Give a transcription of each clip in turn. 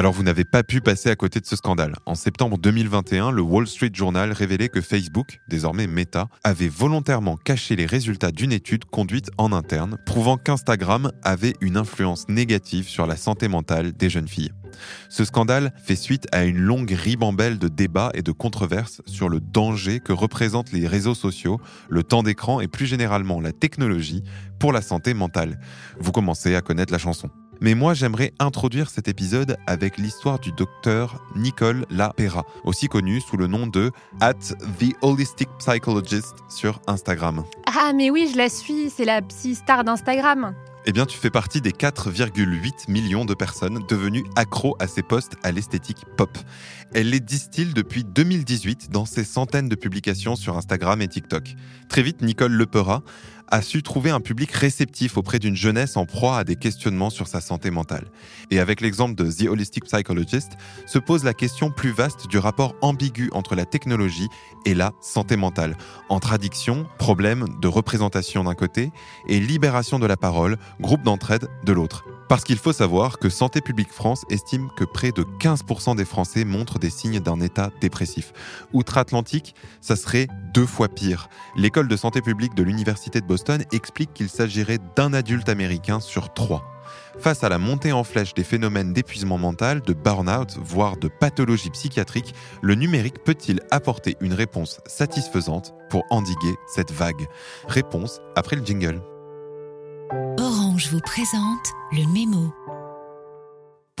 Alors vous n'avez pas pu passer à côté de ce scandale. En septembre 2021, le Wall Street Journal révélait que Facebook, désormais Meta, avait volontairement caché les résultats d'une étude conduite en interne, prouvant qu'Instagram avait une influence négative sur la santé mentale des jeunes filles. Ce scandale fait suite à une longue ribambelle de débats et de controverses sur le danger que représentent les réseaux sociaux, le temps d'écran et plus généralement la technologie pour la santé mentale. Vous commencez à connaître la chanson. Mais moi, j'aimerais introduire cet épisode avec l'histoire du docteur Nicole Lapera, aussi connu sous le nom de At the Holistic Psychologist sur Instagram. Ah, mais oui, je la suis, c'est la psy star d'Instagram. Eh bien, tu fais partie des 4,8 millions de personnes devenues accros à ces posts à l'esthétique pop. Elle les distille depuis 2018 dans ses centaines de publications sur Instagram et TikTok. Très vite, Nicole Lepera a su trouver un public réceptif auprès d'une jeunesse en proie à des questionnements sur sa santé mentale. Et avec l'exemple de The Holistic Psychologist, se pose la question plus vaste du rapport ambigu entre la technologie et la santé mentale, entre addiction, problème de représentation d'un côté, et libération de la parole, groupe d'entraide de l'autre. Parce qu'il faut savoir que Santé publique France estime que près de 15% des Français montrent des signes d'un état dépressif. Outre-Atlantique, ça serait deux fois pire. L'école de santé publique de l'Université de Boston explique qu'il s'agirait d'un adulte américain sur trois. Face à la montée en flèche des phénomènes d'épuisement mental, de burn-out, voire de pathologie psychiatrique, le numérique peut-il apporter une réponse satisfaisante pour endiguer cette vague? Réponse après le jingle. Orange vous présente le mémo.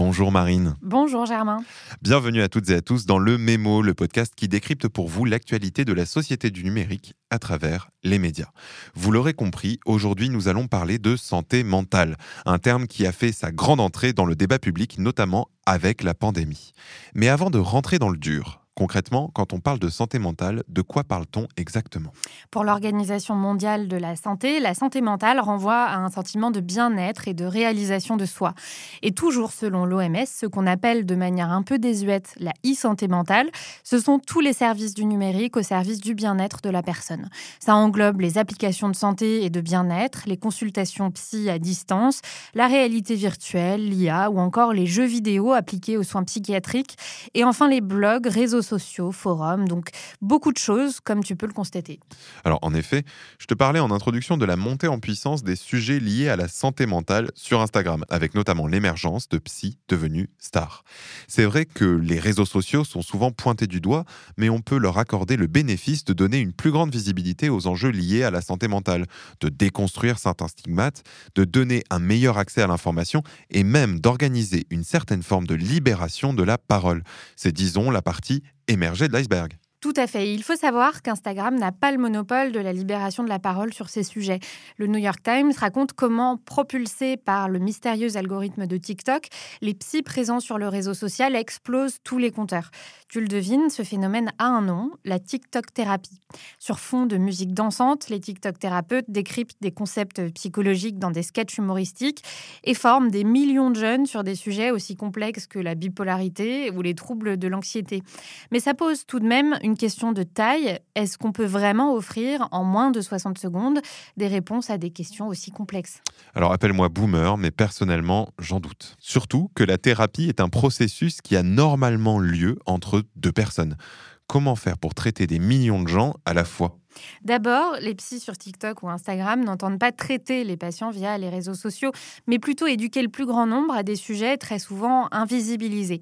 Bonjour Marine. Bonjour Germain. Bienvenue à toutes et à tous dans le Mémo, le podcast qui décrypte pour vous l'actualité de la société du numérique à travers les médias. Vous l'aurez compris, aujourd'hui nous allons parler de santé mentale, un terme qui a fait sa grande entrée dans le débat public, notamment avec la pandémie. Mais avant de rentrer dans le dur, Concrètement, quand on parle de santé mentale, de quoi parle-t-on exactement? Pour l'Organisation mondiale de la santé, la santé mentale renvoie à un sentiment de bien-être et de réalisation de soi. Et toujours selon l'OMS, ce qu'on appelle de manière un peu désuète la e-santé mentale, ce sont tous les services du numérique au service du bien-être de la personne. Ça englobe les applications de santé et de bien-être, les consultations psy à distance, la réalité virtuelle, l'IA ou encore les jeux vidéo appliqués aux soins psychiatriques et enfin les blogs, réseaux sociaux, forums, donc beaucoup de choses, comme tu peux le constater. Alors en effet, je te parlais en introduction de la montée en puissance des sujets liés à la santé mentale sur Instagram, avec notamment l'émergence de psy devenus stars. C'est vrai que les réseaux sociaux sont souvent pointés du doigt, mais on peut leur accorder le bénéfice de donner une plus grande visibilité aux enjeux liés à la santé mentale, de déconstruire certains stigmates, de donner un meilleur accès à l'information et même d'organiser une certaine forme de libération de la parole. C'est disons la partie émerger de l'iceberg. Tout à fait. Il faut savoir qu'Instagram n'a pas le monopole de la libération de la parole sur ces sujets. Le New York Times raconte comment, propulsés par le mystérieux algorithme de TikTok, les psys présents sur le réseau social explosent tous les compteurs. Tu le devines, ce phénomène a un nom, la TikTok thérapie. Sur fond de musique dansante, les TikTok thérapeutes décryptent des concepts psychologiques dans des sketchs humoristiques et forment des millions de jeunes sur des sujets aussi complexes que la bipolarité ou les troubles de l'anxiété. Mais ça pose tout de même question de taille. Est-ce qu'on peut vraiment offrir en moins de 60 secondes des réponses à des questions aussi complexes? Alors appelle-moi boomer, mais personnellement, j'en doute. Surtout que la thérapie est un processus qui a normalement lieu entre deux personnes. Comment faire pour traiter des millions de gens à la fois? D'abord, les psys sur TikTok ou Instagram n'entendent pas traiter les patients via les réseaux sociaux, mais plutôt éduquer le plus grand nombre à des sujets très souvent invisibilisés.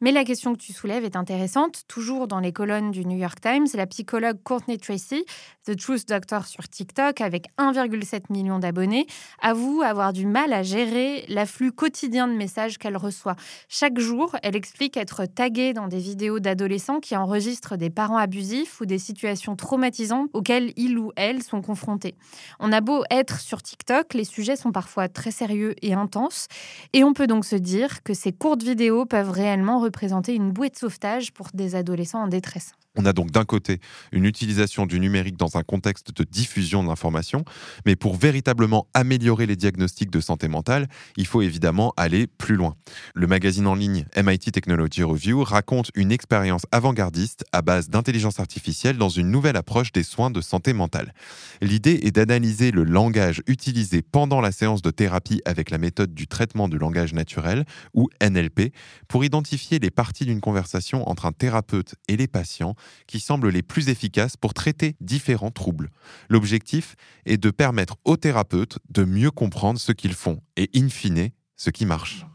Mais la question que tu soulèves est intéressante. Toujours dans les colonnes du New York Times, la psychologue Courtney Tracy, The Truth Doctor sur TikTok, avec 1,7 million d'abonnés, avoue avoir du mal à gérer l'afflux quotidien de messages qu'elle reçoit. Chaque jour, elle explique être taguée dans des vidéos d'adolescents qui enregistrent des parents abusifs ou des situations traumatisantes auxquels ils ou elles sont confrontés. On a beau être sur TikTok, les sujets sont parfois très sérieux et intenses, et on peut donc se dire que ces courtes vidéos peuvent réellement représenter une bouée de sauvetage pour des adolescents en détresse. On a donc d'un côté une utilisation du numérique dans un contexte de diffusion de l'information, mais pour véritablement améliorer les diagnostics de santé mentale, il faut évidemment aller plus loin. Le magazine en ligne MIT Technology Review raconte une expérience avant-gardiste à base d'intelligence artificielle dans une nouvelle approche des soins de santé mentale. L'idée est d'analyser le langage utilisé pendant la séance de thérapie avec la méthode du traitement du langage naturel, ou NLP, pour identifier les parties d'une conversation entre un thérapeute et les patients qui semblent les plus efficaces pour traiter différents troubles. L'objectif est de permettre aux thérapeutes de mieux comprendre ce qu'ils font et, in fine, ce qui marche.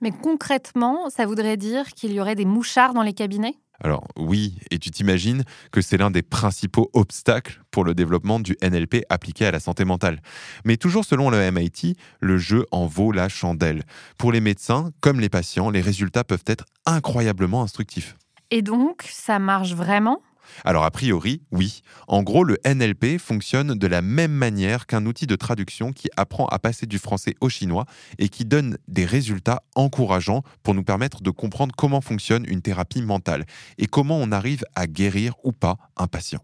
Mais concrètement, ça voudrait dire qu'il y aurait des mouchards dans les cabinets? Alors oui, et tu t'imagines que c'est l'un des principaux obstacles pour le développement du NLP appliqué à la santé mentale. Mais toujours selon le MIT, le jeu en vaut la chandelle. Pour les médecins comme les patients, les résultats peuvent être incroyablement instructifs. Et donc, ça marche vraiment? Alors a priori, oui. En gros, le NLP fonctionne de la même manière qu'un outil de traduction qui apprend à passer du français au chinois et qui donne des résultats encourageants pour nous permettre de comprendre comment fonctionne une thérapie mentale et comment on arrive à guérir ou pas un patient.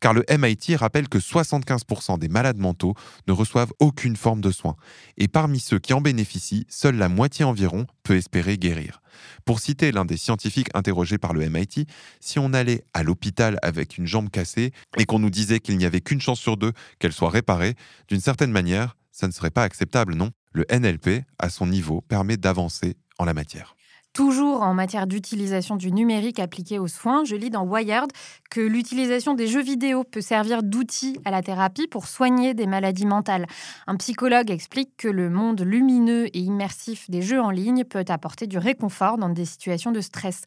Car le MIT rappelle que 75% des malades mentaux ne reçoivent aucune forme de soins. Et parmi ceux qui en bénéficient, seule la moitié environ peut espérer guérir. Pour citer l'un des scientifiques interrogés par le MIT, si on allait à l'hôpital avec une jambe cassée et qu'on nous disait qu'il n'y avait qu'une chance sur deux qu'elle soit réparée, d'une certaine manière, ça ne serait pas acceptable, non? Le NLP, à son niveau, permet d'avancer en la matière. Toujours en matière d'utilisation du numérique appliqué aux soins, je lis dans Wired que l'utilisation des jeux vidéo peut servir d'outil à la thérapie pour soigner des maladies mentales. Un psychologue explique que le monde lumineux et immersif des jeux en ligne peut apporter du réconfort dans des situations de stress.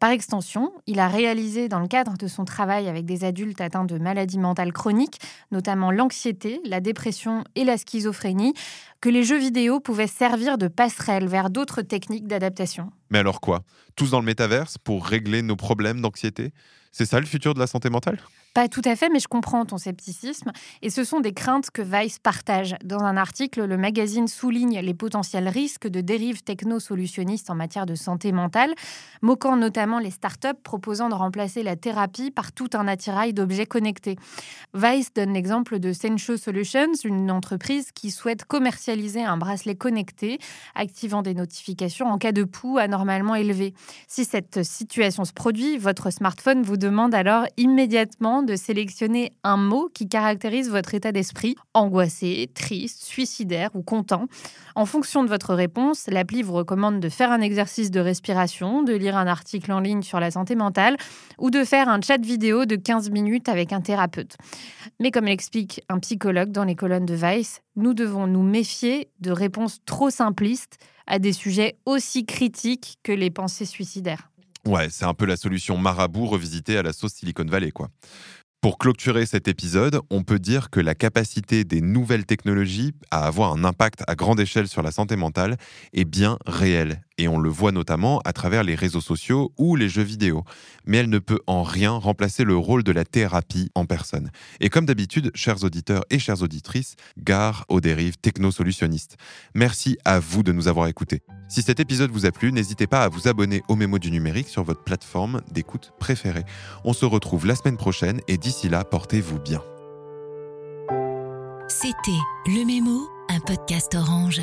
Par extension, il a réalisé dans le cadre de son travail avec des adultes atteints de maladies mentales chroniques, notamment l'anxiété, la dépression et la schizophrénie, que les jeux vidéo pouvaient servir de passerelle vers d'autres techniques d'adaptation. Mais alors quoi? Tous dans le métaverse pour régler nos problèmes d'anxiété? C'est ça le futur de la santé mentale? Pas tout à fait, mais je comprends ton scepticisme. Et ce sont des craintes que Vice partage. Dans un article, le magazine souligne les potentiels risques de dérives techno-solutionnistes en matière de santé mentale, moquant notamment les startups proposant de remplacer la thérapie par tout un attirail d'objets connectés. Vice donne l'exemple de Sencho Solutions, une entreprise qui souhaite commercialiser un bracelet connecté activant des notifications en cas de pouls anormalement élevé. Si cette situation se produit, votre smartphone vous demande alors immédiatement de sélectionner un mot qui caractérise votre état d'esprit, angoissé, triste, suicidaire ou content. En fonction de votre réponse, l'appli vous recommande de faire un exercice de respiration, de lire un article en ligne sur la santé mentale ou de faire un chat vidéo de 15 minutes avec un thérapeute. Mais comme l'explique un psychologue dans les colonnes de Vice, nous devons nous méfier de réponses trop simplistes à des sujets aussi critiques que les pensées suicidaires. Ouais, c'est un peu la solution marabout revisitée à la sauce Silicon Valley, quoi. Pour clôturer cet épisode, on peut dire que la capacité des nouvelles technologies à avoir un impact à grande échelle sur la santé mentale est bien réelle. Et on le voit notamment à travers les réseaux sociaux ou les jeux vidéo. Mais elle ne peut en rien remplacer le rôle de la thérapie en personne. Et comme d'habitude, chers auditeurs et chères auditrices, gare aux dérives technosolutionnistes. Merci à vous de nous avoir écoutés. Si cet épisode vous a plu, n'hésitez pas à vous abonner au Mémo du numérique sur votre plateforme d'écoute préférée. On se retrouve la semaine prochaine et d'ici là, portez-vous bien. C'était Le Mémo, un podcast orange.